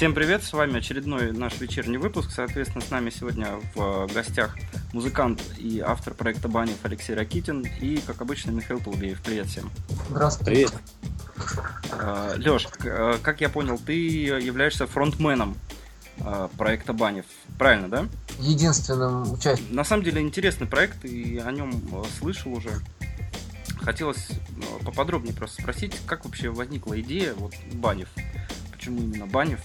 Всем привет, с вами очередной наш вечерний выпуск. Соответственно, с нами сегодня в гостях музыкант и автор проекта Банев Алексей Ракитин и, как обычно, Михаил Толбеев. Привет всем. Здравствуйте. Привет. А, Леш, к- как я понял, ты являешься фронтменом проекта Банев. Правильно, да? Единственным участником. На самом деле интересный проект, и о нем э, слышал уже. Хотелось э, поподробнее просто спросить, как вообще возникла идея вот Банев? Почему именно Банев?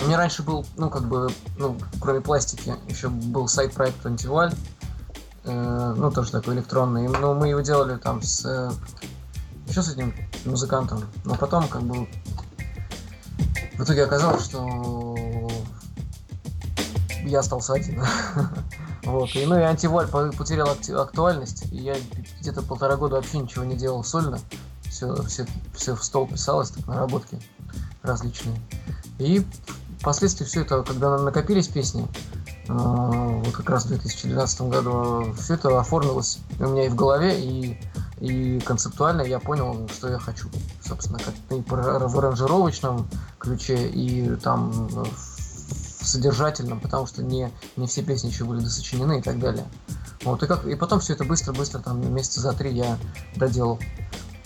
У меня раньше был, ну, как бы, ну, кроме пластики, еще был сайт проекта Антиваль. Э, ну, тоже такой электронный. Но мы его делали там с... э, еще с этим музыкантом. Но потом, как бы, в итоге оказалось, что я остался один. Вот. И, ну и антиваль по- потерял актуальность. И я где-то полтора года вообще ничего не делал сольно. Все, все, все в стол писалось, так наработки различные. И впоследствии все это, когда накопились песни, э, вот как раз в 2012 году, все это оформилось у меня и в голове, и, и концептуально я понял, что я хочу. Собственно, как и в аранжировочном ключе, и там в содержательном, потому что не, не все песни еще были досочинены и так далее. Вот, и, как, и потом все это быстро-быстро, там, месяца за три я доделал.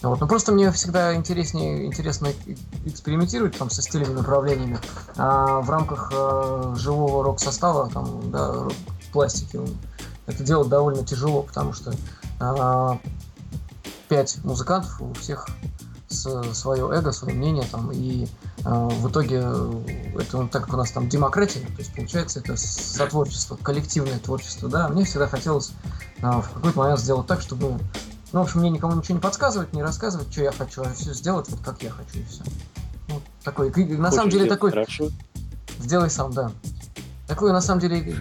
Вот. Ну просто мне всегда интереснее, интересно э- экспериментировать там со стилями, направлениями. А в рамках э, живого рок-состава, там, да, рок- пластики, это делать довольно тяжело, потому что а, пять музыкантов, у всех свое эго, свое мнение, там, и а, в итоге э, это так как у нас там демократия, то есть получается это сотворчество, коллективное творчество, да, мне всегда хотелось а, в какой-то момент сделать так, чтобы ну, в общем, мне никому ничего не подсказывать, не рассказывать, что я хочу, а все сделать вот как я хочу, и все. Ну, такой, на самом Хочешь деле сделать такой, Хорошо. сделай сам, да. Такой, на самом деле,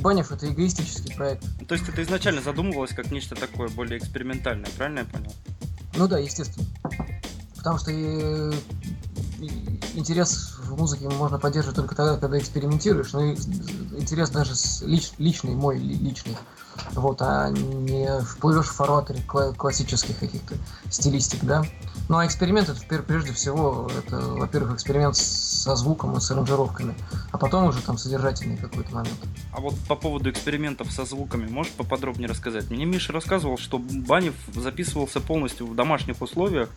Банев это эгоистический проект. То есть это изначально задумывалось как нечто такое более экспериментальное, правильно я понял? Ну да, естественно. Потому что э, и- интерес в музыке можно поддерживать только тогда, когда экспериментируешь. Ну и интерес даже с лич- личный, мой ли- личный. Вот, а не вплывешь в фарватере кла- классических каких-то стилистик, да. Ну а эксперимент это прежде всего, это, во-первых, эксперимент со звуком и с аранжировками, а потом уже там содержательный какой-то момент. А вот по поводу экспериментов со звуками, можешь поподробнее рассказать? Мне Миша рассказывал, что Банев записывался полностью в домашних условиях,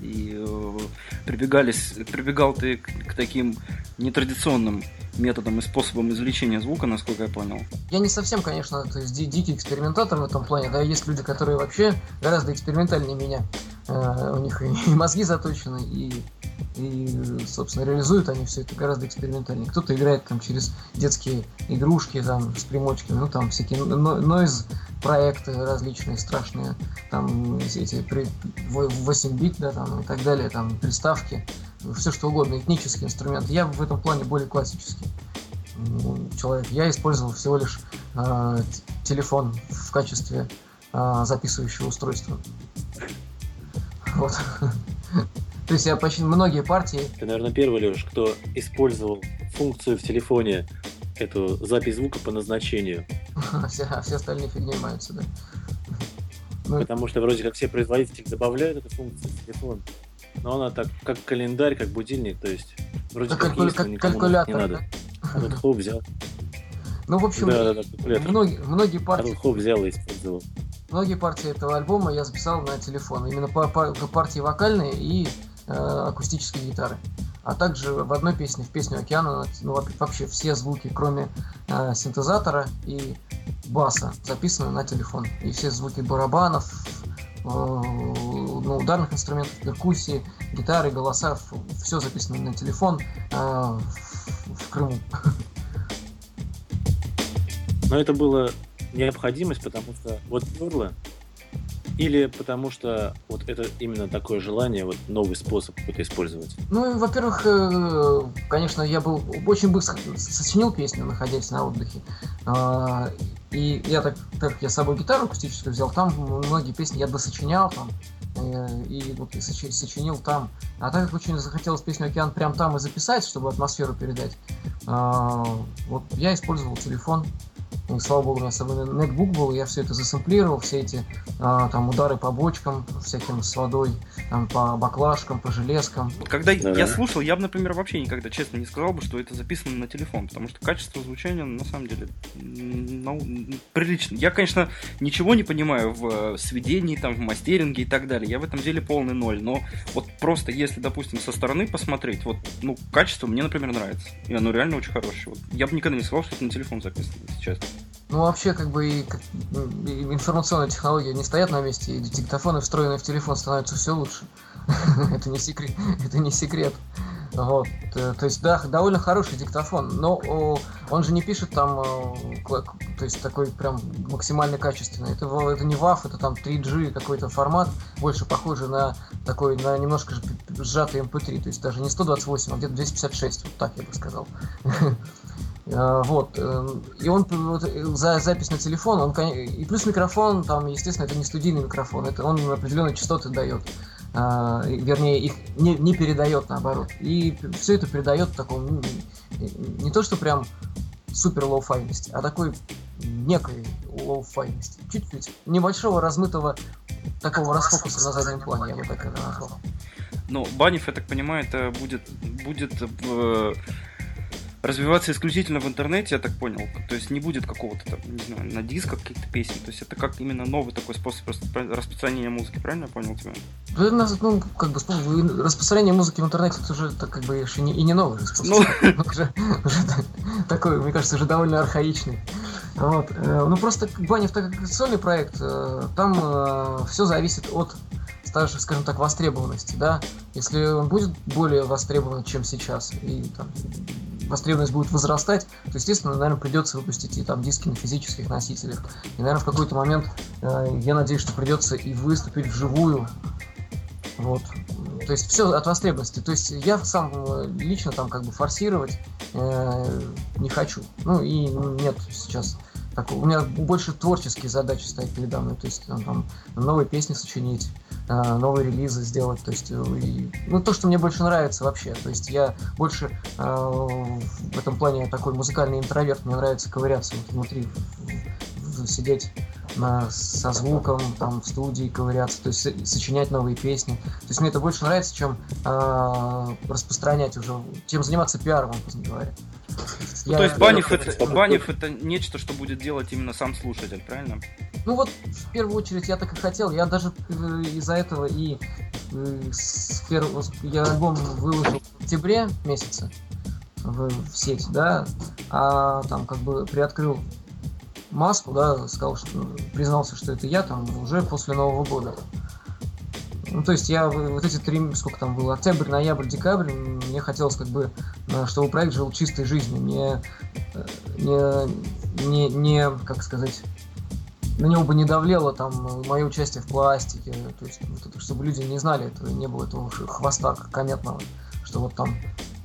и э, прибегались, прибегал ты к, к таким нетрадиционным методам и способам извлечения звука, насколько я понял. Я не совсем, конечно, то есть ди- дикий экспериментатор в этом плане, да, есть люди, которые вообще гораздо экспериментальнее меня. Э, у них и, мозги заточены, и, и, собственно, реализуют они все это гораздо экспериментальнее. Кто-то играет там через детские игрушки, там, с примочками, ну, там, всякие нойз проекты различные, страшные, там, эти при- в- 8-бит, да, там, и так далее, там, приставки, все что угодно, этнические инструменты. Я в этом плане более классический человек. Я использовал всего лишь э, телефон в качестве э, записывающего устройства. Вот. То есть я почти многие партии, Ты, наверное, первый, Леш, кто использовал функцию в телефоне, эту запись звука по назначению. а все, а все остальные фигней занимаются, да. Ну, Потому что вроде как все производители добавляют эту функцию в телефон. Но она так, как календарь, как будильник, то есть вроде как, как, калькуля- есть, как калькулятор, не надо. да? А тут хоп взял. Ну, в общем, Да, да, да, многие, многие А партии тут хоп взял и использовал. Многие партии этого альбома я записал на телефон. Именно по, по- партии вокальные и э, акустические гитары. А также в одной песне, в песню Океана, ну, во- вообще все звуки, кроме э, синтезатора и баса, записаны на телефон. И все звуки барабанов, э, ну, ударных инструментов, перкуссии, гитары, голоса, все записано на телефон э, в, в Крыму. Но это было необходимость, потому что вот перло, или потому что вот это именно такое желание, вот новый способ какой-то использовать. Ну, во-первых, э, конечно, я был очень быстро сочинил песню, находясь на отдыхе. А, И я так, так я с собой гитару акустическую взял, там многие песни я досочинял там. э, И вот и сочи- сочинил там. А так как очень захотелось песню Океан прям там и записать, чтобы атмосферу передать, а, вот я использовал телефон. И, слава богу, у меня с собой нетбук был, я все это засэмплировал, все эти а, там удары по бочкам, всяким с водой, там, по баклажкам, по железкам. Когда да. я слушал, я бы, например, вообще никогда честно не сказал бы, что это записано на телефон, потому что качество звучания на самом деле ну, прилично. Я, конечно, ничего не понимаю в э, сведении, там, в мастеринге и так далее. Я в этом деле полный ноль. Но вот просто если, допустим, со стороны посмотреть, вот, ну, качество мне, например, нравится. И оно реально очень хорошее. Вот. Я бы никогда не сказал, что это на телефон записано, сейчас. Ну, вообще, как бы и, и информационные технологии не стоят на месте, и диктофоны, встроенные в телефон, становятся все лучше. это не секрет. Это не секрет. Вот. Э, то есть, да, довольно хороший диктофон, но он же не пишет там, э, то есть такой прям максимально качественный. Это, это не WAV, это там 3G какой-то формат, больше похожий на такой, на немножко сжатый MP3, эм то есть даже не 128, а где-то 256, вот так я бы сказал. Э, вот. И он вот, за запись на телефон, он и плюс микрофон, там, естественно, это не студийный микрофон, это он определенные частоты дает. А, вернее, их не, не передает наоборот. И все это передает в таком, ну, не то что прям супер lo-fi ности, а такой некой lo-fi ности. Чуть-чуть небольшого размытого такого расфокуса на заднем плане, я бы так это назвал. Ну, Банев, я так понимаю, это будет, будет в развиваться исключительно в интернете, я так понял. То есть не будет какого-то там, не знаю, на дисках каких-то песен. То есть это как именно новый такой способ распространения музыки, правильно я понял тебя? Ну, как бы распространение музыки в интернете это уже так, как бы и не, и не новый способ. Ну... уже, уже такой, мне кажется, уже довольно архаичный. Вот. Э, ну просто как сольный проект, э, там э, все зависит от скажем так, востребованности, да, если он будет более востребован, чем сейчас, и там, востребованность будет возрастать, то, естественно, наверное, придется выпустить и там диски на физических носителях. И, наверное, в какой-то момент, э, я надеюсь, что придется и выступить вживую. Вот. То есть все от востребованности. То есть я сам э, лично там как бы форсировать э, не хочу. Ну и нет сейчас так, у меня больше творческие задачи стоят передо мной. То есть там, там новые песни сочинить, Э, новые релизы сделать. То есть, э, и, ну, то, что мне больше нравится вообще. То есть я больше э, в этом плане такой музыкальный интроверт. Мне нравится ковыряться вот внутри, сидеть на, со звуком, там, в студии ковыряться, то есть сочинять новые песни. То есть мне это больше нравится, чем э, распространять уже, чем заниматься пиаром, образно говоря. Ну, я... То есть Банев это, Банев это нечто, что будет делать именно сам слушатель, правильно? Ну вот, в первую очередь, я так и хотел. Я даже э, из-за этого и э, с первого, я альбом выложил в октябре месяце в, в сеть, да, а там как бы приоткрыл маску, да, сказал, что признался, что это я там уже после Нового года. Ну, то есть я вот эти три, сколько там было, октябрь, ноябрь, декабрь, мне хотелось как бы, э, чтобы проект жил чистой жизнью, не, не, не, не как сказать, на него бы не давлело там мое участие в пластике, то есть чтобы люди не знали этого, не было этого хвоста кометного, что вот там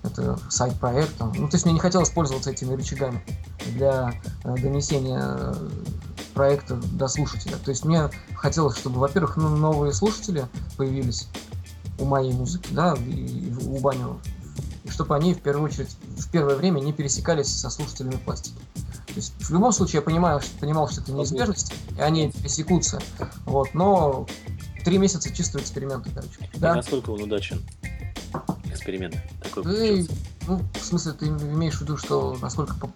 это сайт-проект, ну то есть мне не хотелось пользоваться этими рычагами для э, донесения э, проекта до слушателя. То есть мне хотелось, чтобы, во-первых, ну, новые слушатели появились у моей музыки, да, и, и у Банева, и чтобы они в первую очередь в первое время не пересекались со слушателями пластики. То есть в любом случае я понимаю, что, понимал, что это неизбежность, и они пересекутся. Вот, но три месяца чистого эксперимента, короче. И да? насколько он удачен? Эксперимент такой ты, ну, в смысле, ты имеешь в виду, что насколько по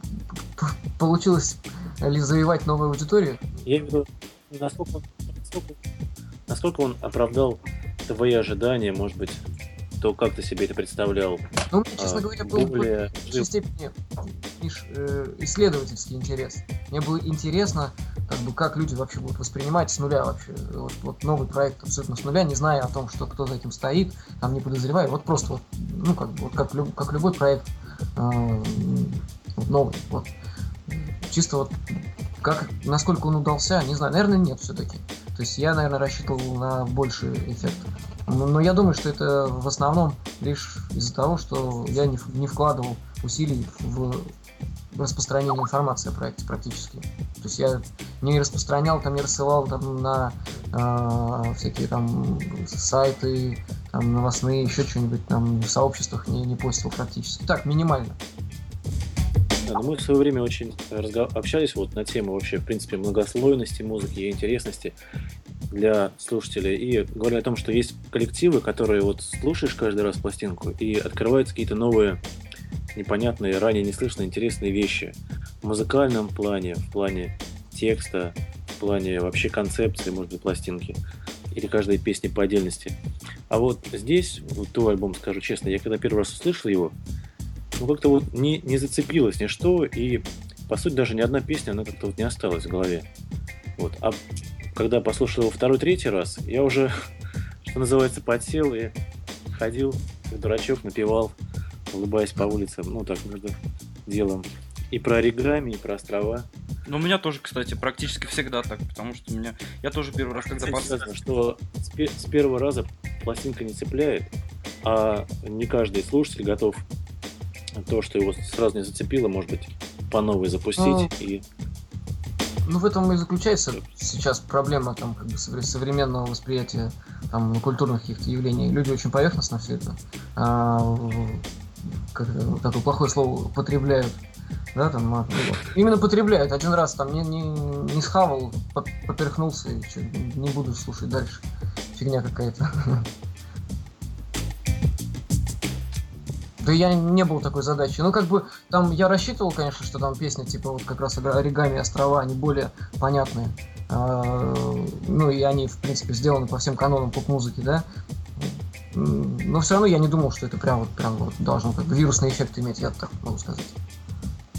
получилось ли завоевать новую аудиторию? Я имею в виду, насколько, насколько, насколько он оправдал твои ожидания, может быть, то как ты себе это представлял? Ну, мне, честно а, говоря, был более... в большей степени э, исследовательский интерес. Мне было интересно, как бы, как люди вообще будут воспринимать с нуля вообще. Вот, вот новый проект абсолютно с нуля, не зная о том, что кто за этим стоит, там не подозревая. Вот просто вот, ну, как вот как, люб, как любой проект э, новый. Вот. Чисто вот как, насколько он удался, не знаю. Наверное, нет все-таки. То есть я, наверное, рассчитывал на больший эффект. Но я думаю, что это в основном лишь из-за того, что я не, не вкладывал усилий в распространение информации о проекте практически. То есть я не распространял, там не рассылал там на э, всякие там сайты, там новостные, еще что-нибудь там в сообществах не, не постил практически. Так, минимально. но мы в свое время очень разго... общались вот на тему вообще, в принципе, многослойности музыки и интересности для слушателей. И говорили о том, что есть коллективы, которые вот слушаешь каждый раз пластинку и открываются какие-то новые непонятные, ранее неслышные, интересные вещи. В музыкальном плане, в плане текста, в плане вообще концепции, может быть, пластинки. Или каждой песни по отдельности. А вот здесь, вот твой альбом, скажу честно, я когда первый раз услышал его, ну как-то вот не, не зацепилось ничто, и по сути даже ни одна песня, она как-то вот не осталась в голове. Вот. А когда послушал его второй, третий раз, я уже, что называется, подсел и ходил, как дурачок, напевал, улыбаясь по улице, ну так, между делом. И про оригами, и про острова. Ну, у меня тоже, кстати, практически всегда так, потому что у меня... Я тоже первый раз, когда послушал... что с, пе- с первого раза пластинка не цепляет, а не каждый слушатель готов то, что его сразу не зацепило, может быть, по новой запустить ну, и ну, в этом и заключается сейчас проблема там, как бы, современного восприятия там, культурных каких-то явлений. Люди очень поверхностно все это, а, как, такое плохое слово, употребляют. Да, там, а, ну, именно потребляют. Один раз там не, не, не схавал, поперхнулся и что, не буду слушать дальше. Фигня какая-то. Да я не был такой задачи. Ну, как бы, там я рассчитывал, конечно, что там песни, типа, вот как раз оригами острова, они более понятные. А, ну, и они, в принципе, сделаны по всем канонам поп-музыки, да. Но все равно я не думал, что это прям вот, прям вот должно как бы вирусный эффект иметь, я так могу сказать.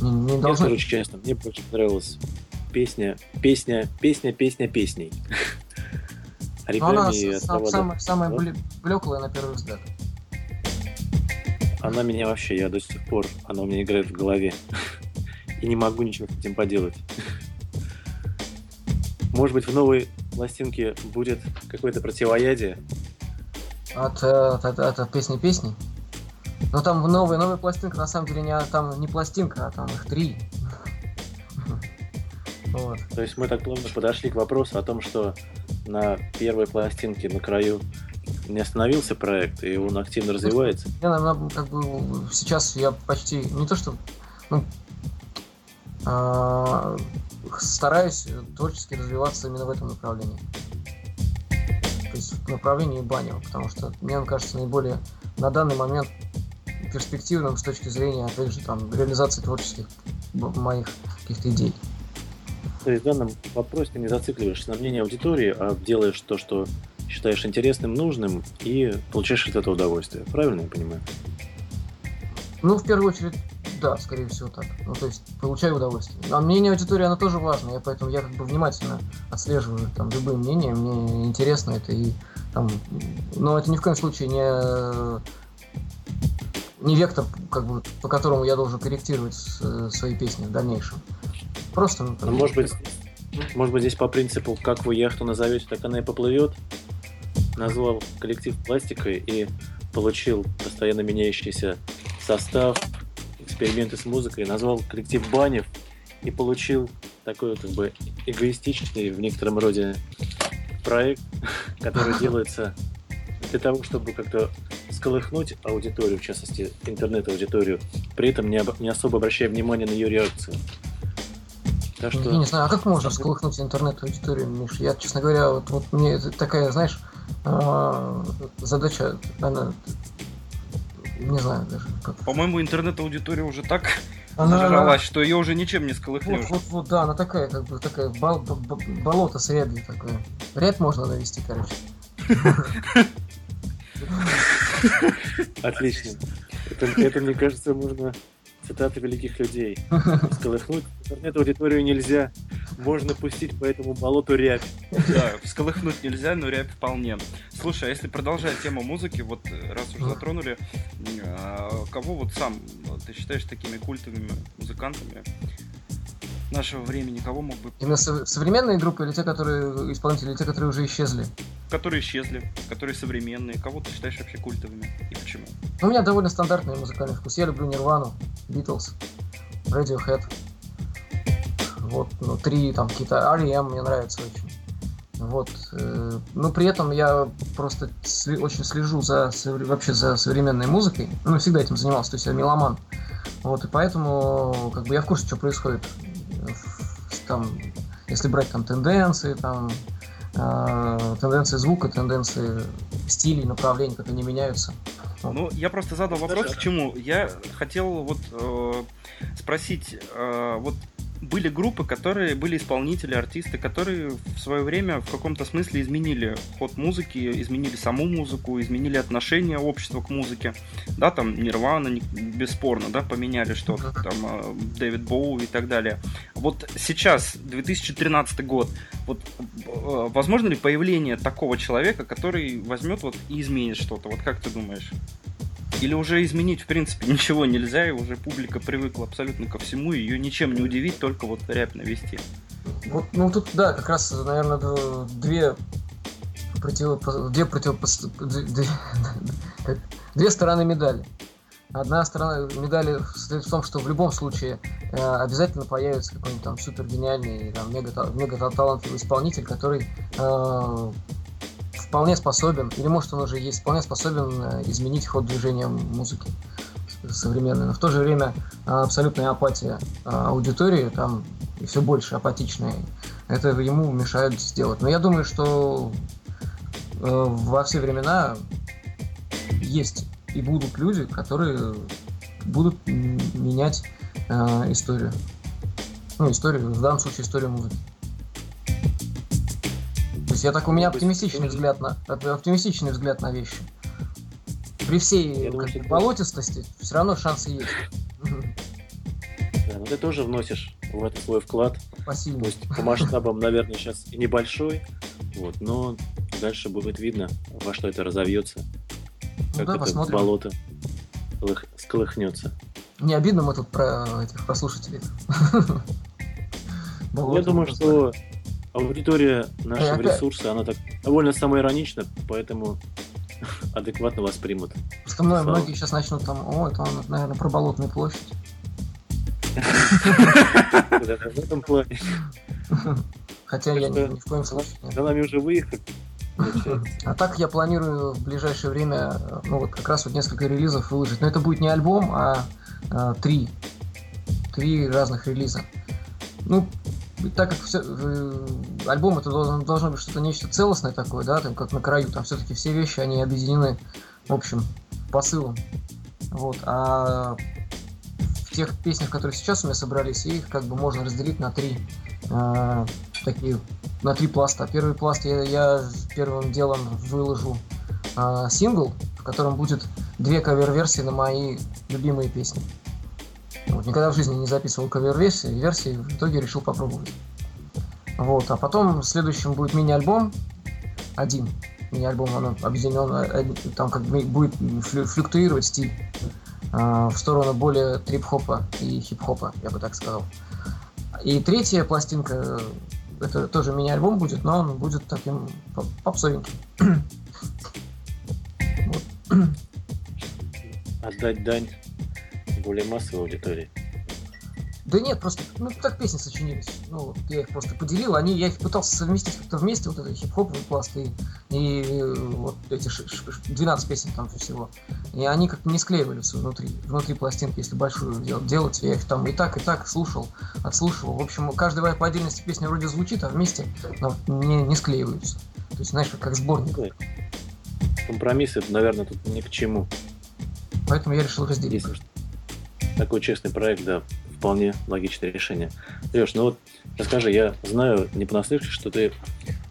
Не, не должно... Я скажу честно, мне больше понравилась песня, песня, песня, песня песней. Она самая, самая блеклая на первый взгляд. Она меня вообще, я до сих пор, она у меня играет в голове. И не могу ничего с этим поделать. Может быть, в новой пластинке будет какое-то противоядие? От, э, от, от, от песни песни? Ну там в новой, новая пластинка на самом деле не, там не пластинка, а там их три. Вот. То есть мы так плавно подошли к вопросу о том, что на первой пластинке на краю не остановился проект, и он активно развивается? Я, наверное, как бы сейчас я почти не то что ну, э, стараюсь творчески развиваться именно в этом направлении. То есть в направлении баня, потому что мне он кажется наиболее на данный момент перспективным с точки зрения, опять же, там, реализации творческих моих каких-то идей. То есть в данном вопросе ты не зацикливаешься на мнение аудитории, а делаешь то, что считаешь интересным, нужным и получаешь от этого удовольствие. Правильно я понимаю? Ну, в первую очередь, да, скорее всего так. Ну, то есть, получаю удовольствие. А мнение аудитории, оно тоже важно, я поэтому я как бы внимательно отслеживаю там любые мнения, мне интересно это и там, но это ни в коем случае не не вектор, как бы, по которому я должен корректировать свои песни в дальнейшем. Просто. Ну, может быть, может быть, здесь по принципу, как вы яхту назовете, так она и поплывет назвал коллектив пластикой и получил постоянно меняющийся состав, эксперименты с музыкой, назвал коллектив Банев и получил такой как бы эгоистичный в некотором роде проект, который делается для того, чтобы как-то сколыхнуть аудиторию, в частности интернет-аудиторию, при этом не, об, не особо обращая внимания на ее реакцию. Так что... Я не знаю, а как можно сколыхнуть интернет-аудиторию, Миш? Я, честно говоря, вот, вот мне такая, знаешь, задача, она, не знаю даже как. По-моему, интернет-аудитория уже так она, зажралась, что ее уже ничем не сколыхнешь. Вот, вот, вот, да, она такая, как бы, такая бол, бол, болото с рябью такое. Рябь можно навести, короче. Отлично. Это, это, мне кажется, можно цитаты великих людей. Сколыхнуть интернет-аудиторию нельзя. Можно пустить по этому болоту рябь. Да, всколыхнуть нельзя, но рябь вполне. Слушай, а если продолжать тему музыки, вот э, раз уже затронули, а кого вот сам ты считаешь такими культовыми музыкантами? нашего времени, кого мог бы... Именно современные группы или те, которые исполнители, или те, которые уже исчезли? Которые исчезли, которые современные. Кого ты считаешь вообще культовыми и почему? Ну, у меня довольно стандартный музыкальный вкус. Я люблю Нирвану, Битлз, Radiohead. Вот, ну, три там какие-то R.E.M. мне нравится очень. Вот. Э, но при этом я просто очень слежу за вообще за современной музыкой. Ну, всегда этим занимался, то есть я меломан. Вот, и поэтому как бы я в курсе, что происходит. Там, если брать там тенденции, там э, тенденции звука, тенденции стилей, направлений, как они меняются. Ну, я просто задал вопрос, к чему. Я хотел вот э, спросить, э, вот были группы, которые были исполнители, артисты, которые в свое время в каком-то смысле изменили ход музыки, изменили саму музыку, изменили отношение общества к музыке. Да, там Нирвана, бесспорно, да, поменяли что-то, там э, Дэвид Боу и так далее. Вот сейчас, 2013 год, вот э, возможно ли появление такого человека, который возьмет вот и изменит что-то? Вот как ты думаешь? Или уже изменить, в принципе, ничего нельзя, и уже публика привыкла абсолютно ко всему, и ее ничем не удивить, только вот ряпь навести. Вот, ну тут, да, как раз, наверное, две против... две, против... две... две стороны медали. Одна сторона медали состоит в том, что в любом случае э, обязательно появится какой-нибудь там супер гениальный, там, мега, мега талантливый исполнитель, который э, вполне способен, или может он уже есть, вполне способен э, изменить ход движения музыки современной. Но в то же время э, абсолютная апатия э, аудитории, там и все больше апатичная, это ему мешают сделать. Но я думаю, что во все времена есть и будут люди, которые будут менять историю. Ну, историю, в данном случае историю музыки есть я так у меня оптимистичный взгляд на оптимистичный взгляд на вещи. При всей думаю, как, болотистости все равно шансы есть. Да, но ты тоже вносишь в это свой вклад. Спасибо. Пусть по масштабам, наверное, сейчас небольшой, вот, но дальше будет видно, во что это разовьется. Ну, как да, это посмотрим. болото сколыхнется. Не обидно мы тут про этих прослушателей. Я думаю, что аудитория нашего ресурса, она так довольно самоиронична, поэтому адекватно воспримут. Что мной, многие сейчас начнут там, о, это он, наверное, про Болотную площадь. В этом плане. Хотя я ни в коем случае За нами уже выехали. А так я планирую в ближайшее время, ну вот как раз вот несколько релизов выложить. Но это будет не альбом, а, а три. Три разных релиза. Ну, так как все, э, альбом это должен, должно быть что-то нечто целостное такое, да, там как на краю, там все-таки все вещи, они объединены в общем посылом. Вот. А в тех песнях, которые сейчас у меня собрались, их как бы можно разделить на три э, такие, на три пласта. Первый пласт я, я первым делом выложу э, сингл, в котором будет две кавер-версии на мои любимые песни. Вот, никогда в жизни не записывал кавер-версии, версии в итоге решил попробовать. Вот, а потом следующим будет мини-альбом, один мини-альбом, он объединен, э, там как бы будет флюктуировать стиль э, в сторону более трип-хопа и хип-хопа, я бы так сказал. И третья пластинка, это тоже мини-альбом будет, но он будет таким попсовеньким. Отдать дань более массовой аудитории. Да нет, просто, ну, так песни сочинились. Ну, я их просто поделил, они, я их пытался совместить как-то вместе, вот этот хип-хоповый пласт и, и вот эти 12 песен там всего. И они как-то не склеиваются внутри, внутри пластинки, если большую делать. Я их там и так, и так слушал, отслушивал. В общем, каждая по отдельности песня вроде звучит, а вместе но не, не склеиваются. То есть, знаешь, как, как сборник. Компромиссы, наверное, тут ни к чему. Поэтому я решил разделить. Если такой честный проект, да, вполне логичное решение. Леш, ну вот расскажи, я знаю не понаслышке, что ты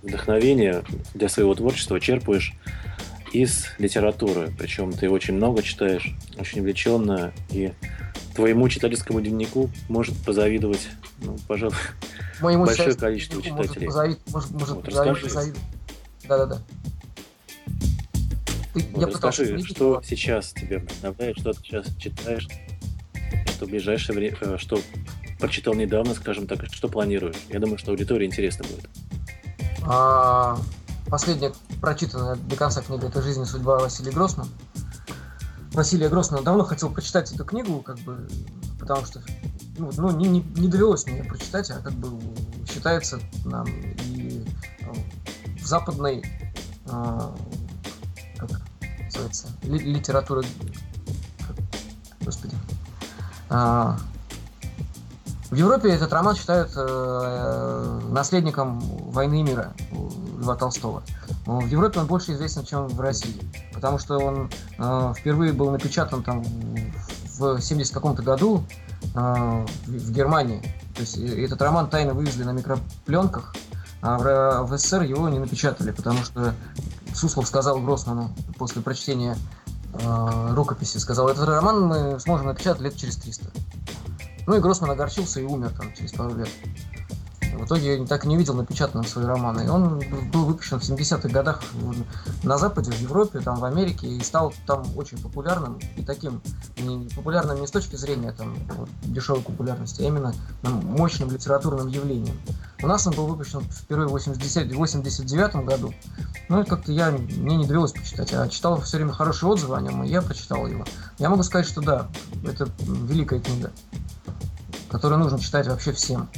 вдохновение для своего творчества черпаешь из литературы. Причем ты очень много читаешь, очень увлеченно, и твоему читательскому дневнику может позавидовать, ну, пожалуй, Моему большое количество читателей. Может, может, может вот, расскажи. Да-да-да. Вот, я расскажи, что сейчас тебе вдохновляет, что ты сейчас читаешь, что в ближайшее время, э, что прочитал недавно, скажем так, что планируешь? Я думаю, что аудитории интересно будет. А, последняя прочитанная до конца книга «Это жизнь и судьба» Василия Гроссмана. Василия Гроссмана давно хотел прочитать эту книгу, как бы, потому что ну, ну не, не, не довелось мне прочитать, а как бы считается нам и э, в западной э, как называется, ли, литература, господи, в Европе этот роман считают э, наследником «Войны и мира» Льва Толстого. В Европе он больше известен, чем в России, потому что он э, впервые был напечатан там в 70 каком-то году э, в, Германии. То есть этот роман тайно вывезли на микропленках, а в СССР его не напечатали, потому что Суслов сказал Гроссману после прочтения э, рукописи, сказал, этот роман мы сможем напечатать лет через 300. Ну и Гроссман огорчился и умер там через пару лет. В итоге я так и не видел напечатанным свои романы. И он был выпущен в 70-х годах на Западе, в Европе, там, в Америке, и стал там очень популярным. И таким не, популярным не с точки зрения там, вот, дешевой популярности, а именно там, мощным литературным явлением. У нас он был выпущен впервые в 89 году. Ну и как-то я, мне не довелось почитать, а читал все время хорошие отзывы о нем, и я прочитал его. Я могу сказать, что да, это великая книга, которую нужно читать вообще всем.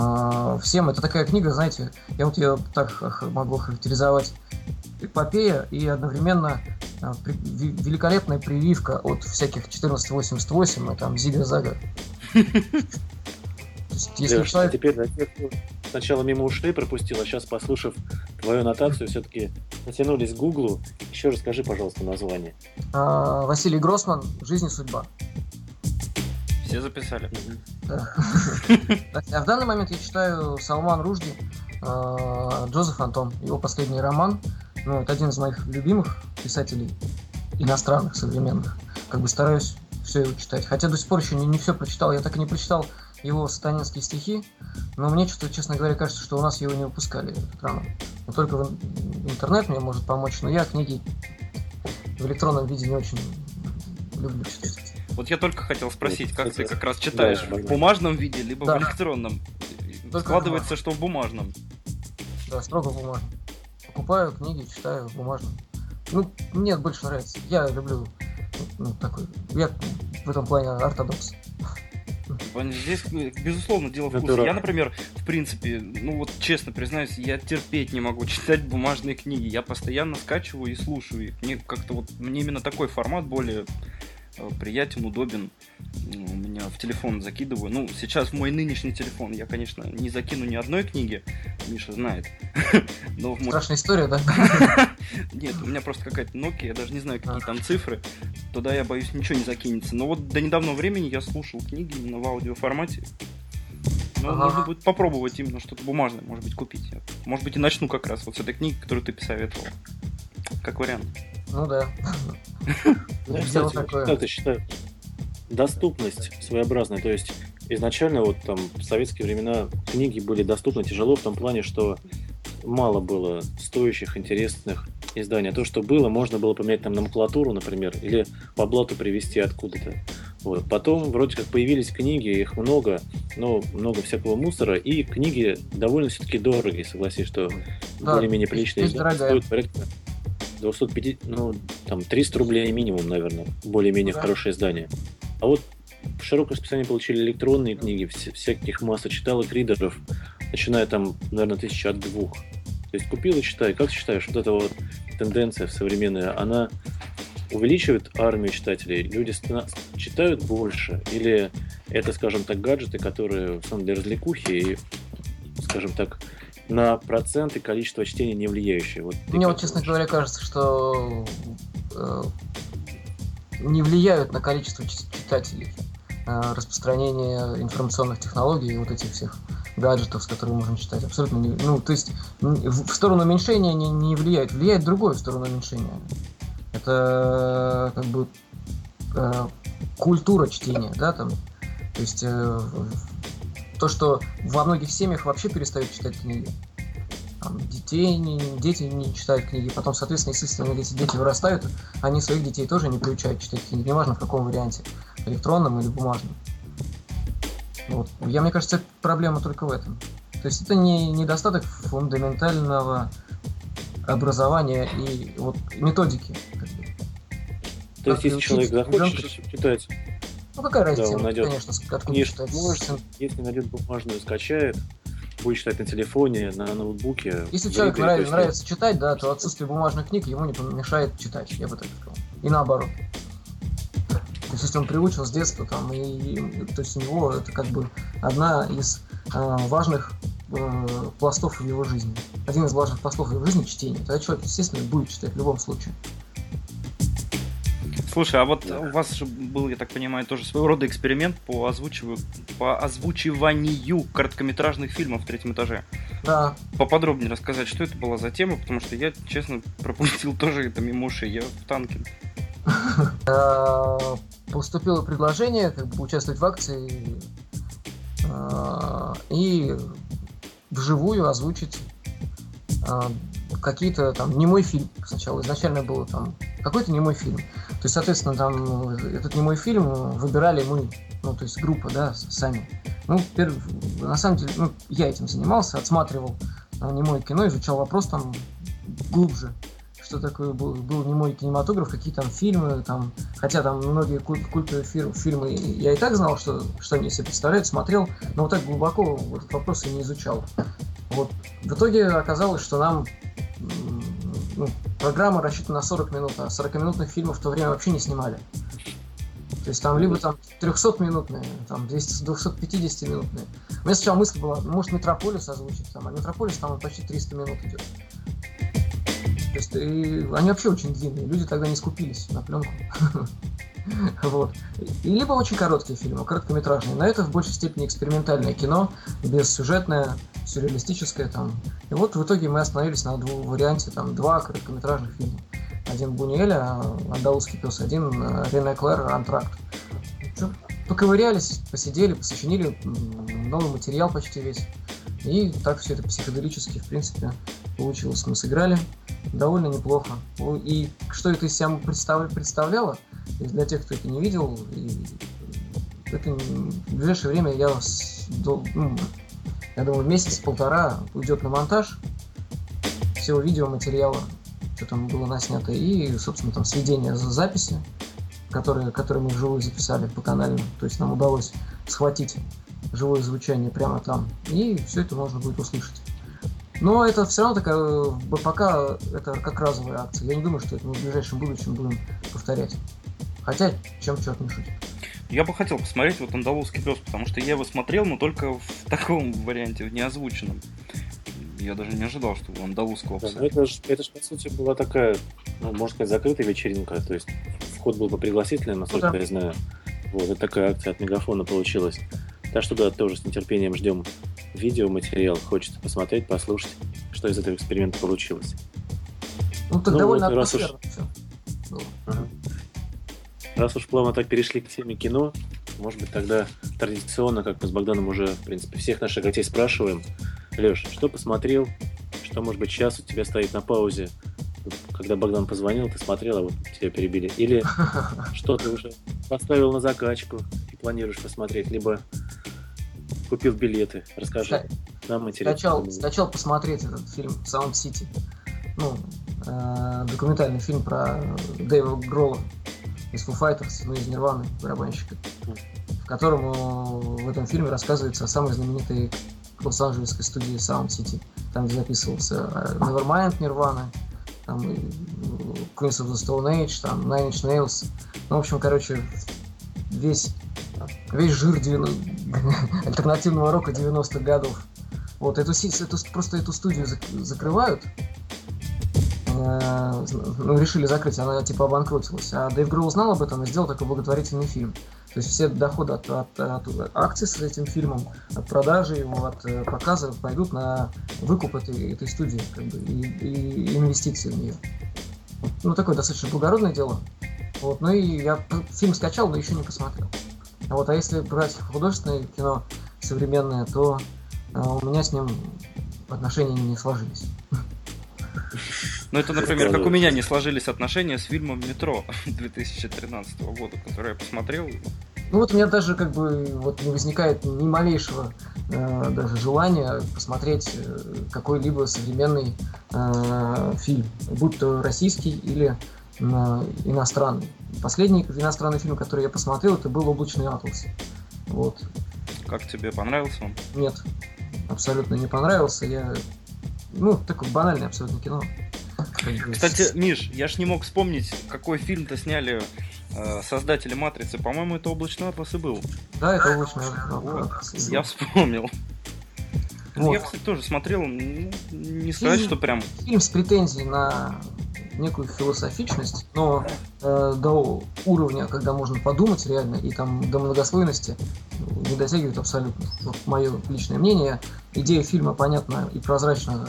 А, всем. Это такая книга, знаете, я вот ее так могу характеризовать. Эпопея и одновременно а, великолепная прививка от всяких 1488 и там Зига-Зага. Если Леш, человек... теперь тех, сначала мимо ушей пропустил, а сейчас, послушав твою аннотацию, все-таки натянулись к Гуглу. Еще расскажи, пожалуйста, название. А, Василий Гроссман «Жизнь и судьба». Все записали. А в данный момент я читаю Салман Ружди, а, Джозеф Антон, его последний роман. Ну, это один из моих любимых писателей иностранных, современных. Как бы стараюсь все его читать. Хотя до сих пор еще не, не все прочитал. Я так и не прочитал его сатанинские стихи, но мне что-то, честно говоря, кажется, что у нас его не выпускали, этот. Но только в интернет мне может помочь, но я книги в электронном виде не очень люблю читать. Вот я только хотел спросить, как ты как раз читаешь, в бумажном виде, либо в электронном? Складывается, что в бумажном. Да, строго в бумажном. Покупаю книги, читаю в бумажном. Ну, мне больше нравится. Я люблю ну, такой. Я в этом плане ортодокс. Здесь, безусловно, дело вкуса. Я, например, в принципе, ну вот честно признаюсь, я терпеть не могу читать бумажные книги. Я постоянно скачиваю и слушаю их. Мне как-то вот, мне именно такой формат более Э, приятен, удобен. У меня в телефон закидываю. Ну, сейчас в мой нынешний телефон я, конечно, не закину ни одной книги. Миша знает. Но в мой... Страшная история, да? Нет, у меня просто какая-то Nokia, я даже не знаю, какие а. там цифры. Туда, я боюсь, ничего не закинется. Но вот до недавнего времени я слушал книги именно в аудиоформате. Но ага. нужно будет попробовать именно что-то бумажное, может быть, купить. Может быть, и начну как раз вот с этой книги, которую ты посоветовал. Как вариант. Ну да. Ну, кстати, как ты считаешь, доступность своеобразная, то есть изначально вот там в советские времена книги были доступны тяжело в том плане, что мало было стоящих, интересных изданий. А то, что было, можно было поменять там номенклатуру, например, или по блату привезти откуда-то. Вот. Потом вроде как появились книги, их много, но много всякого мусора, и книги довольно все-таки дорогие, согласись, что да, более-менее приличные стоят порядка 250, ну, там, 300 рублей минимум, наверное, более-менее да. хорошее издание. А вот в широкое расписание получили электронные книги, вся, всяких масса читалок, ридеров, начиная там, наверное, тысяча от двух. То есть купил и читай. Как ты считаешь, вот эта вот тенденция современная, она увеличивает армию читателей? Люди читают больше? Или это, скажем так, гаджеты, которые в основном для развлекухи и, скажем так, на процент и количество чтения не влияющие. Вот Мне вот, честно говоря, кажется, что э, не влияют на количество читателей э, распространение информационных технологий и вот этих всех гаджетов, с которыми можно читать. Абсолютно не, ну, то есть в сторону уменьшения не, не влияет. Влияет другое в сторону уменьшения. Это как бы э, культура чтения, да, там. То есть э, то, что во многих семьях вообще перестают читать книги. Там, детей не, дети не читают книги, потом, соответственно, естественно, эти дети вырастают, они своих детей тоже не приучают читать книги, неважно в каком варианте, электронном или бумажном. Вот. Я, мне кажется, проблема только в этом. То есть это не недостаток фундаментального образования и вот методики. То есть, если человек захочет читать ну какая разница, да, он найдет конечно, откуда читать. Может, если найдет бумажную, скачает, будет читать на телефоне, на ноутбуке. Если человеку нравится, нравится читать, да, то отсутствие бумажных книг ему не помешает читать, я бы так сказал. И наоборот. есть, если он приучен с детства, там, и, и то есть у него это как бы одна из э, важных э, пластов в его жизни. Один из важных пластов в его жизни чтение. Тогда человек, естественно, будет читать в любом случае. Слушай, а вот у вас же был, я так понимаю, тоже своего рода эксперимент по, озвучиванию, по озвучиванию короткометражных фильмов в третьем этаже. Да. Поподробнее рассказать, что это была за тема, потому что я, честно, пропустил тоже это мимо ушей, я в танке. Э, поступило предложение как бы участвовать в акции э, и вживую озвучить э, какие-то там немой фильм сначала. Изначально было там какой-то немой фильм. То есть, соответственно, там этот немой фильм выбирали мы, ну, то есть группа, да, сами. Ну, перв... на самом деле, ну, я этим занимался, отсматривал немое кино, изучал вопрос там глубже что такое был, был немой кинематограф, какие там фильмы, там, хотя там многие куль, культовые фир, фильмы, я и так знал, что, что они себе представляют, смотрел, но вот так глубоко этот вопрос и не изучал. Вот. В итоге оказалось, что нам ну, программа рассчитана на 40 минут, а 40-минутных фильмов в то время вообще не снимали. То есть там либо там 300-минутные, там 250-минутные. У меня сначала мысль была, может Метрополис озвучить, там, а Метрополис там почти 300 минут идет. То есть и они вообще очень длинные, люди тогда не скупились на пленку. Вот. И либо очень короткие фильмы, короткометражные. Но это в большей степени экспериментальное кино, бессюжетное, сюрреалистическое там. И вот в итоге мы остановились на двух варианте, там два короткометражных фильма. Один Бунюэля, Андалузский пес, один э, Рене Клэр, Антракт. Поковырялись, посидели, посочинили новый материал почти весь. И так все это психоделически, в принципе, получилось. Мы сыграли довольно неплохо. И что это из себя представляло, и для тех, кто это не видел, и это в ближайшее время я, ну, я думаю, месяц-полтора уйдет на монтаж всего видеоматериала, что там было наснято, и, собственно, там сведения записи, которые, которые мы вживую записали по каналу. То есть нам удалось схватить живое звучание прямо там. И все это можно будет услышать. Но это все равно такая, пока это как разовая акция. Я не думаю, что это мы в ближайшем будущем будем повторять. Хотя, чем черт не шутит. Я бы хотел посмотреть вот «Андалузский пес», потому что я его смотрел, но только в таком варианте, в неозвученном. Я даже не ожидал, что у андалузского пса. Да, это же, это ж, по сути, была такая, ну, можно сказать, закрытая вечеринка. То есть вход был по пригласительным, насколько ну, да. я знаю. Вот, это такая акция от Мегафона получилась. Так что да, тоже с нетерпением ждем видеоматериал. Хочется посмотреть, послушать, что из этого эксперимента получилось. Ну, так ну, довольно вот, раз уж... Ага. Раз уж плавно так перешли к теме кино, может быть, тогда традиционно, как мы с Богданом уже, в принципе, всех наших гостей спрашиваем. Леш, что посмотрел? Что, может быть, сейчас у тебя стоит на паузе? Когда Богдан позвонил, ты смотрел, а вот тебя перебили. Или что ты уже поставил на закачку и планируешь посмотреть, либо купил билеты. Расскажи. Нам интересно. Скачал, скачал посмотреть этот фильм Sound City. Ну, э, документальный фильм про Дэйва Гролла из Foo Fighters, ну, из Нирваны, барабанщика, в котором э, в этом фильме рассказывается о самой знаменитой лос-анджелесской студии Sound City, там, где записывался э, Nevermind Нирвана, там и Queens of the Stone Age, там Nine Inch Nails. Ну, в общем, короче, весь весь жир 90... альтернативного рока 90-х годов. Вот, эту, эту, просто эту студию закрывают, э, ну, решили закрыть, она типа обанкротилась. А Дэйв Гроу узнал об этом и сделал такой благотворительный фильм. То есть все доходы от, от, от акций с этим фильмом, от продажи его, от э, показа пойдут на выкуп этой, этой студии как бы, и, и инвестиции в нее. Ну, такое достаточно благородное дело. Вот, ну и я фильм скачал, но еще не посмотрел. А вот, а если брать художественное кино современное, то э, у меня с ним отношения не сложились. Ну, это, например, как у меня не сложились отношения с фильмом «Метро» 2013 года, который я посмотрел. Ну вот у меня даже как бы вот не возникает ни малейшего э, даже желания посмотреть э, какой-либо современный э, фильм, будь то российский или э, иностранный. Последний иностранный фильм, который я посмотрел, это был «Облачный атлас». Вот. Как тебе понравился он? Нет, абсолютно не понравился. Я ну, такое банальное абсолютно кино. Кстати, Миш, я ж не мог вспомнить, какой фильм-то сняли э, создатели Матрицы, по-моему, это облачный атлас и был. Да, это облачный атлас. Я вспомнил. Вот. Я, кстати, тоже смотрел, ну, не сказать, Фильм- что прям... Фильм с претензией на некую философичность, но э, до уровня, когда можно подумать реально, и там до многослойности ну, не дотягивает абсолютно. Вот мое личное мнение. Идея фильма понятна и прозрачна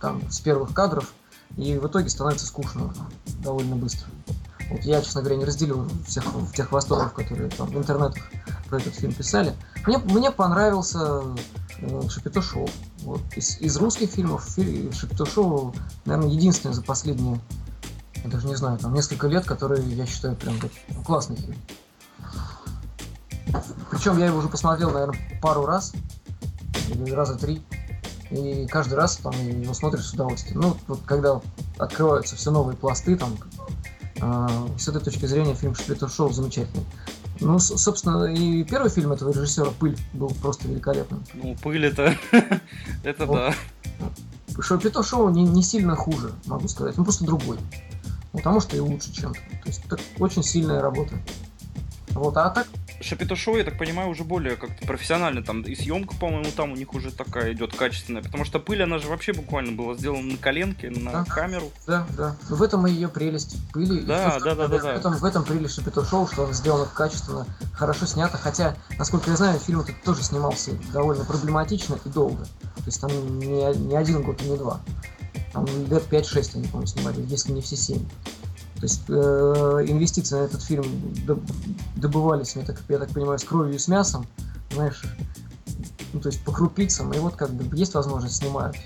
там с первых кадров, и в итоге становится скучно довольно быстро. Вот я, честно говоря, не разделил всех тех восторгов, которые там в интернетах про этот фильм писали. Мне, мне понравился э, Шапито Шоу. Вот. Из, из русских фильмов фи- Шапито Шоу, наверное, единственный за последние, я даже не знаю, там несколько лет, который я считаю прям вот классный фильм. Причем я его уже посмотрел, наверное, пару раз, или раза три. И каждый раз там его смотришь с удовольствием. Ну, вот когда открываются все новые пласты, там, э, с этой точки зрения фильм Шапито Шоу замечательный. Ну, собственно, и первый фильм этого режиссера «Пыль» был просто великолепным. Ну, пыль это... это да. Шапито Шоу не, не сильно хуже, могу сказать. Он просто другой. Ну, Потому что и лучше чем-то. То есть это очень сильная работа. Вот, а так, Шапито Шоу, я так понимаю, уже более как-то профессионально. Там и съемка, по-моему, там у них уже такая идет качественная. Потому что пыль, она же вообще буквально была сделана на коленке, на Да. камеру. да, да. В этом и ее прелесть пыли. И Да, в- да, да, да, в да. этом, в этом прелесть Шапито Шоу, что он сделано качественно, хорошо снято. Хотя, насколько я знаю, фильм этот тоже снимался довольно проблематично и долго. То есть там не, не один год и не два. Там лет 5-6, они, по-моему, снимали, если не все 7. То есть э, инвестиции на этот фильм доб- добывались, я так, я так понимаю, с кровью и с мясом, знаешь, ну, то есть по крупицам, и вот как бы есть возможность, снимают.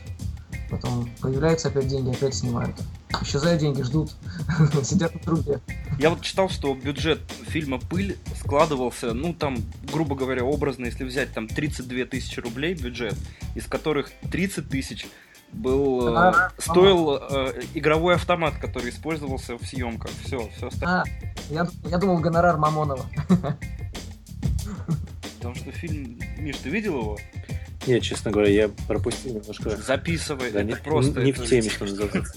Потом появляются опять деньги, опять снимают. Исчезают деньги, ждут, сидят на трубе. Я вот читал, что бюджет фильма «Пыль» складывался, ну, там, грубо говоря, образно, если взять там 32 тысячи рублей бюджет, из которых 30 тысяч был, э, А, стоил э, игровой автомат, который использовался в съемках. Все, все остальное. А, я, я думал, гонорар Мамонова. Потому что фильм, Миш, ты видел его? Нет, честно говоря, я пропустил немножко. Записывай, Да, это не, просто... не в это- теме, что называется.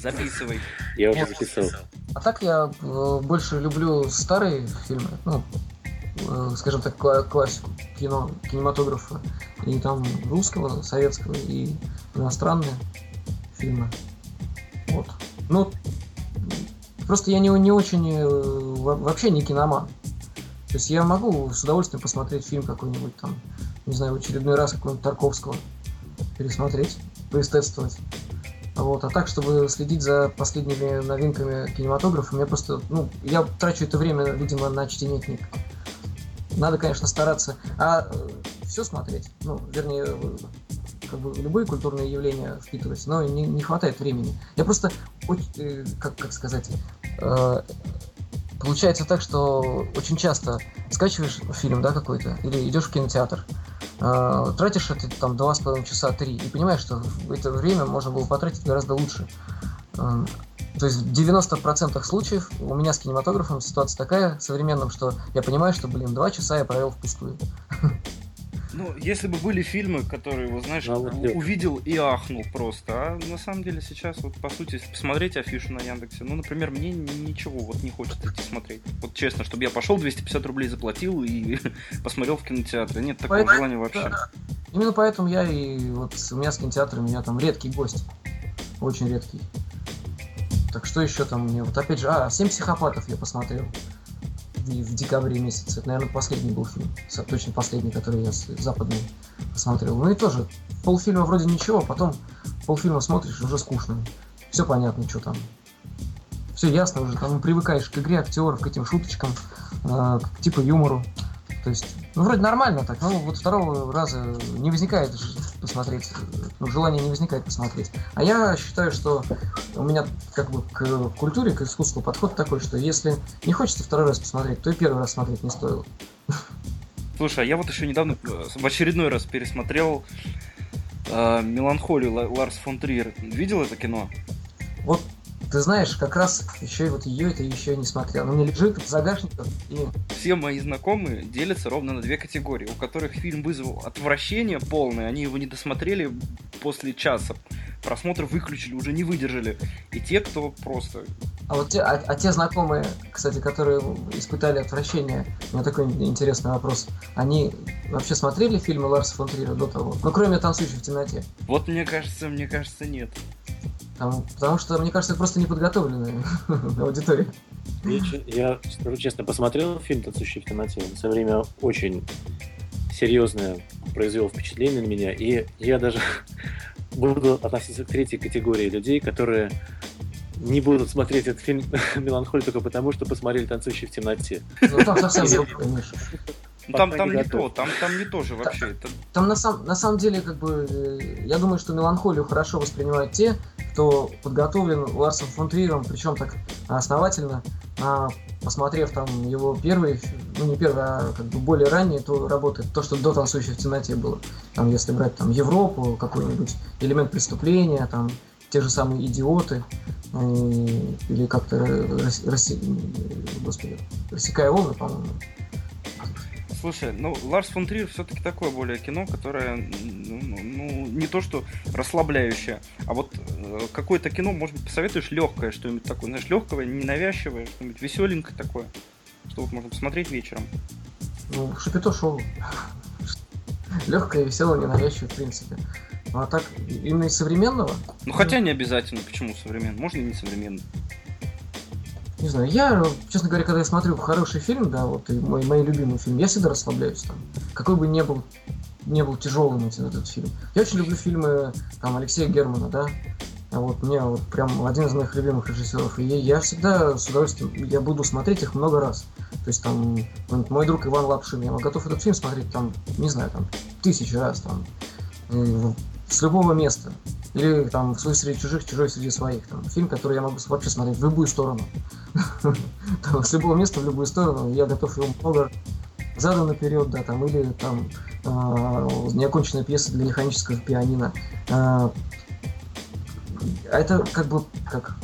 Записывай. Я уже записал. А так я э, больше люблю старые фильмы, ну, скажем так, кла- классику кино, кинематографа. И там русского, советского и иностранные фильмы. Вот. Ну, просто я не, не очень, э, во- вообще не киноман. То есть я могу с удовольствием посмотреть фильм какой-нибудь там, не знаю, в очередной раз какого-нибудь Тарковского пересмотреть, поэстетствовать. Вот, а так, чтобы следить за последними новинками кинематографа, мне просто, ну, я трачу это время, видимо, на чтение книг. Надо, конечно, стараться. А все смотреть, ну, вернее, э, как бы любые культурные явления впитывать, но не, не хватает времени. Я просто, э, как, как сказать, э, получается так, что очень часто скачиваешь фильм, да, какой-то, или идешь в кинотеатр, э, тратишь это там два с половиной часа, три, и понимаешь, что это время можно было потратить гораздо лучше. То есть в 90% случаев у меня с кинематографом ситуация такая современным, что я понимаю, что, блин, два часа я провел впустую. Ну, если бы были фильмы, которые, вот, знаешь, Ну, вот у- я- увидел и ахнул просто, а на самом деле сейчас, вот, по сути, если посмотреть афишу на Яндексе, ну, например, мне ни- ничего вот не хочется идти смотреть. Вот честно, чтобы я пошел 250 рублей заплатил и посмотрел в кинотеатре. Нет такого Поэтому- желания вообще. Да. Именно поэтому я и вот у меня с кинотеатрами я там редкий гость. Очень редкий. Так что еще там мне? Вот опять же, а, «Семь психопатов» я посмотрел в, в декабре месяце. Это, наверное, последний был фильм. Точно последний, который я западный посмотрел. Ну и тоже, полфильма вроде ничего, потом полфильма смотришь, уже скучно. Все понятно, что там. Все ясно уже, там привыкаешь к игре актеров, к этим шуточкам, э, к типу юмору. То есть, ну, вроде нормально так, но вот второго раза не возникает посмотреть, ну, желания не возникает посмотреть. А я считаю, что у меня как бы к культуре, к искусству подход такой, что если не хочется второй раз посмотреть, то и первый раз смотреть не стоило. Слушай, а я вот еще недавно э, в очередной раз пересмотрел э, «Меланхолию» Ла- Ларс фон Триер. Видел это кино? Вот ты знаешь, как раз еще и вот ее это еще не смотрел. Она лежит в загашниках, и Все мои знакомые делятся ровно на две категории, у которых фильм вызвал отвращение полное, они его не досмотрели после часа просмотра, выключили, уже не выдержали. И те, кто просто А вот те, а, а те знакомые, кстати, которые испытали отвращение, у меня такой интересный вопрос. Они вообще смотрели фильмы Ларса фон Триера до того? Ну, кроме «Танцующих в темноте». Вот мне кажется, мне кажется, нет. Там, потому что, мне кажется, просто неподготовленная аудитория. Я, я скажу честно, посмотрел фильм «Танцующий в темноте». Он со время очень серьезное произвел впечатление на меня, и я даже буду относиться к третьей категории людей, которые не будут смотреть этот фильм «Меланхоль» только потому, что посмотрели «Танцующий в темноте». Ну, там совсем другое, Миша. Ну, там, там не, то, там, там не то же вообще. Там, это... там на, сам, на самом деле, как бы, э, я думаю, что меланхолию хорошо воспринимают те, кто подготовлен Ларсом фон Триером, причем так основательно, а, посмотрев там его первый, ну не первый, а как бы более ранние то работы, то, что до «Танцующей в темноте» было. Там, если брать там Европу, какой-нибудь элемент преступления, там те же самые идиоты, э, или как-то расси... Господи, рассекая волны, по-моему. Слушай, ну Ларс фон Триер все-таки такое более кино, которое, ну, ну, ну, не то что расслабляющее, а вот э, какое-то кино, может быть, посоветуешь легкое, что-нибудь такое, знаешь, легкое, ненавязчивое, что-нибудь веселенькое такое, что вот можно посмотреть вечером. Ну, Шапито шоу. Легкое, веселое, ненавязчивое, в принципе. Ну, а так, именно из современного? Ну, хотя не обязательно, почему современный, можно и не современный. Не знаю, я, честно говоря, когда я смотрю хороший фильм, да, вот, и мой, мой любимый фильм, я всегда расслабляюсь там. Какой бы ни был, не был тяжелым этим этот фильм. Я очень люблю фильмы там Алексея Германа, да. А вот мне вот прям один из моих любимых режиссеров. И я всегда с удовольствием, я буду смотреть их много раз. То есть там мой друг Иван Лапшин, я готов этот фильм смотреть там, не знаю, там тысячи раз там с любого места. Или там «Свой среди чужих, чужой среди своих». Там, фильм, который я могу вообще смотреть в любую сторону. с любого места в любую сторону. Я готов его много задом наперед, да, там, или там э, неоконченная пьеса для механического пианино. Э, это как бы как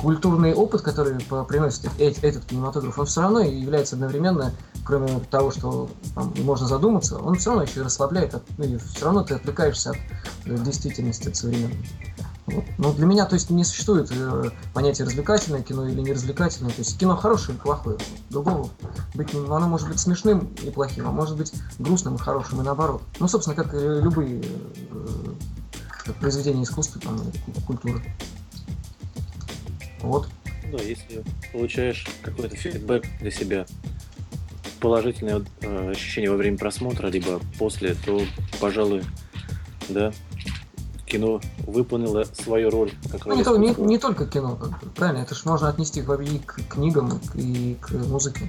культурный опыт, который приносит этот кинематограф, он все равно является одновременно кроме того, что там, можно задуматься, он все равно еще и расслабляет, ну, и все равно ты отвлекаешься от э, действительности, от современной. Но для меня, то есть, не существует э, понятия развлекательное кино или неразвлекательное. То есть кино хорошее или плохое. Другого быть оно может быть смешным и плохим, а может быть грустным и хорошим, и наоборот. Ну, собственно, как и любые э, произведения искусства, там, культуры. Вот. Да, если получаешь какой-то фидбэк для себя, положительное э, ощущение во время просмотра, либо после, то, пожалуй, да, кино выполнило свою роль. Как ну, это не, не только кино, правильно, это же можно отнести и к книгам, и к музыке,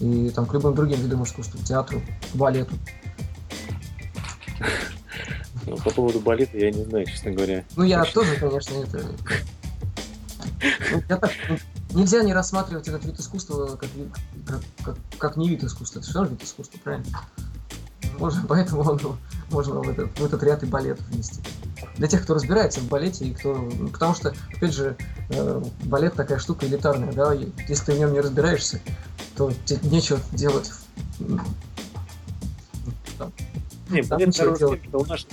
и там к любым другим видам искусства, к театру, к балету. Ну, по поводу балета я не знаю, честно говоря. Ну, я тоже, конечно, это... Ну, я так, нельзя не рассматривать этот вид искусства как, как, как, как не вид искусства. Это все равно вид искусства, правильно? Можно, поэтому он, можно в этот, в этот ряд и балет внести. Для тех, кто разбирается в балете, и кто. Потому что, опять же, э, балет такая штука элитарная, да, если ты в нем не разбираешься, то тебе нечего делать. Не, балет хороший, у нас,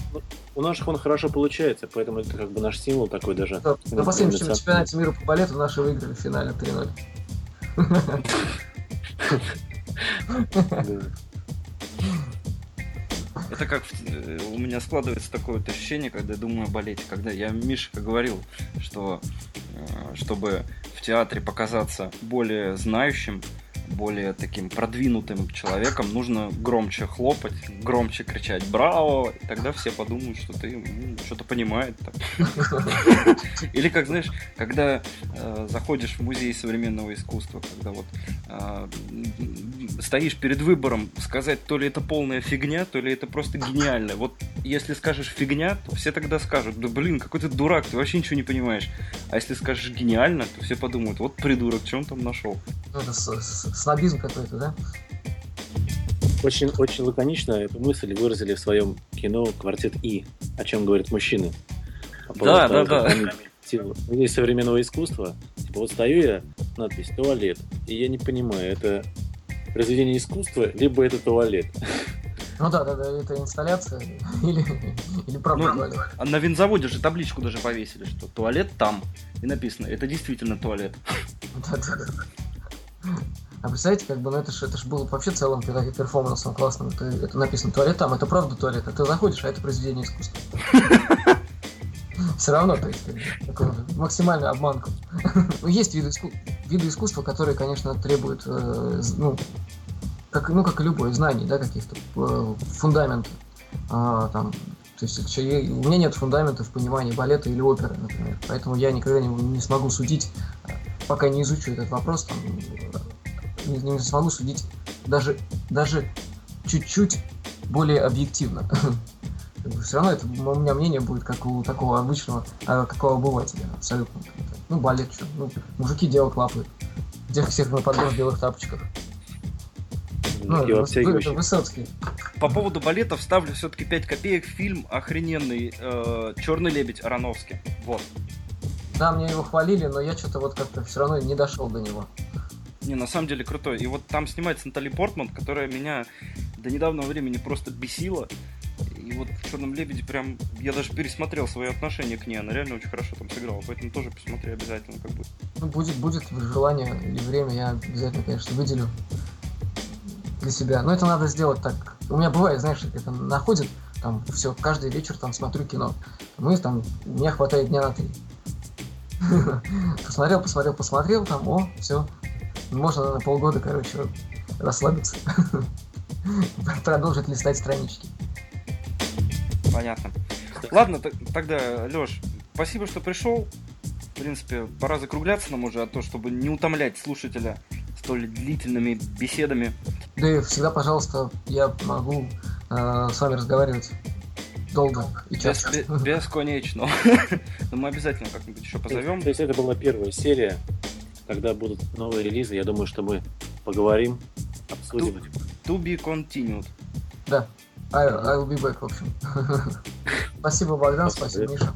у наших он хорошо получается, поэтому это как бы наш символ такой даже. Да, на последнем чемпионате мира по балету наши выиграли в финале 3-0. Это как э, у меня складывается такое вот ощущение, когда я думаю о балете, когда я Мишка говорил, что э, чтобы в театре показаться более знающим, более таким продвинутым человеком нужно громче хлопать, громче кричать «Браво!» и тогда все подумают, что ты ну, что-то понимает. Или как, знаешь, когда э, заходишь в музей современного искусства, когда вот э, стоишь перед выбором сказать, то ли это полная фигня, то ли это просто гениально. Вот если скажешь фигня, то все тогда скажут, да блин, какой ты дурак, ты вообще ничего не понимаешь. А если скажешь гениально, то все подумают, вот придурок, что он там нашел. Ну, это снобизм какой-то, да? Очень, очень лаконично эту мысль выразили в своем кино «Квартет И», о чем говорят мужчины. По да, того, да, да. Они, современного искусства. Типа, вот стою я, надпись «Туалет», и я не понимаю, это произведение искусства, либо это туалет. Ну да, да, да, это инсталляция или, или правда Ну, туалет. А на винзаводе же табличку даже повесили, что туалет там. И написано, это действительно туалет. Да, да, да. А представляете, как бы, ну это же это ж было вообще целым пер- перформансом классным. Это, это написано туалет там, это правда туалет, а ты заходишь, а это произведение искусства. Все равно, то есть, максимальную обманку. Ну, есть виды, иску- виды искусства, которые, конечно, требуют, э, ну, как, ну, как и любое, знаний, да, каких-то э, фундамента. А, там, то есть, у меня нет фундамента в понимании балета или оперы, например. Поэтому я никогда не, не смогу судить, э, пока не изучу этот вопрос, там, э, не, не смогу судить даже, даже чуть-чуть более объективно. Все равно это, у меня мнение будет как у такого обычного, а, какого обывателя, абсолютно. Ну, балет, что, ну, мужики делают лапы. Где всех на подбор в белых тапочках. Ну, это, это. Высоцкий. По поводу балета вставлю все-таки 5 копеек. Фильм охрененный. Черный лебедь Ароновский. Вот. Да, мне его хвалили, но я что-то вот как-то все равно не дошел до него. Не, на самом деле крутой. И вот там снимается Натали Портман, которая меня до недавнего времени просто бесила. И вот в Черном лебеде прям я даже пересмотрел свое отношение к ней. Она реально очень хорошо там сыграла. Поэтому тоже посмотри обязательно, как бы. Ну, будет, будет желание или время, я обязательно, конечно, выделю для себя. Но это надо сделать так. У меня бывает, знаешь, это находит, там, все, каждый вечер там смотрю кино. Мы там, мне хватает дня на три. Посмотрел, посмотрел, посмотрел, там, о, все. Можно на полгода, короче, расслабиться. Продолжить листать странички. Понятно. Ладно, т- тогда, Леш, спасибо, что пришел. В принципе, пора закругляться нам уже, а то, чтобы не утомлять слушателя столь длительными беседами. Да и всегда, пожалуйста, я могу э, с вами разговаривать долго и часто. бе- бесконечно. Но мы обязательно как-нибудь еще позовем. То есть это была первая серия. Когда будут новые релизы, я думаю, что мы поговорим, обсудим. To be continued. Да. I, I'll be back, в общем. Спасибо, Богдан, Спасибо. Миша.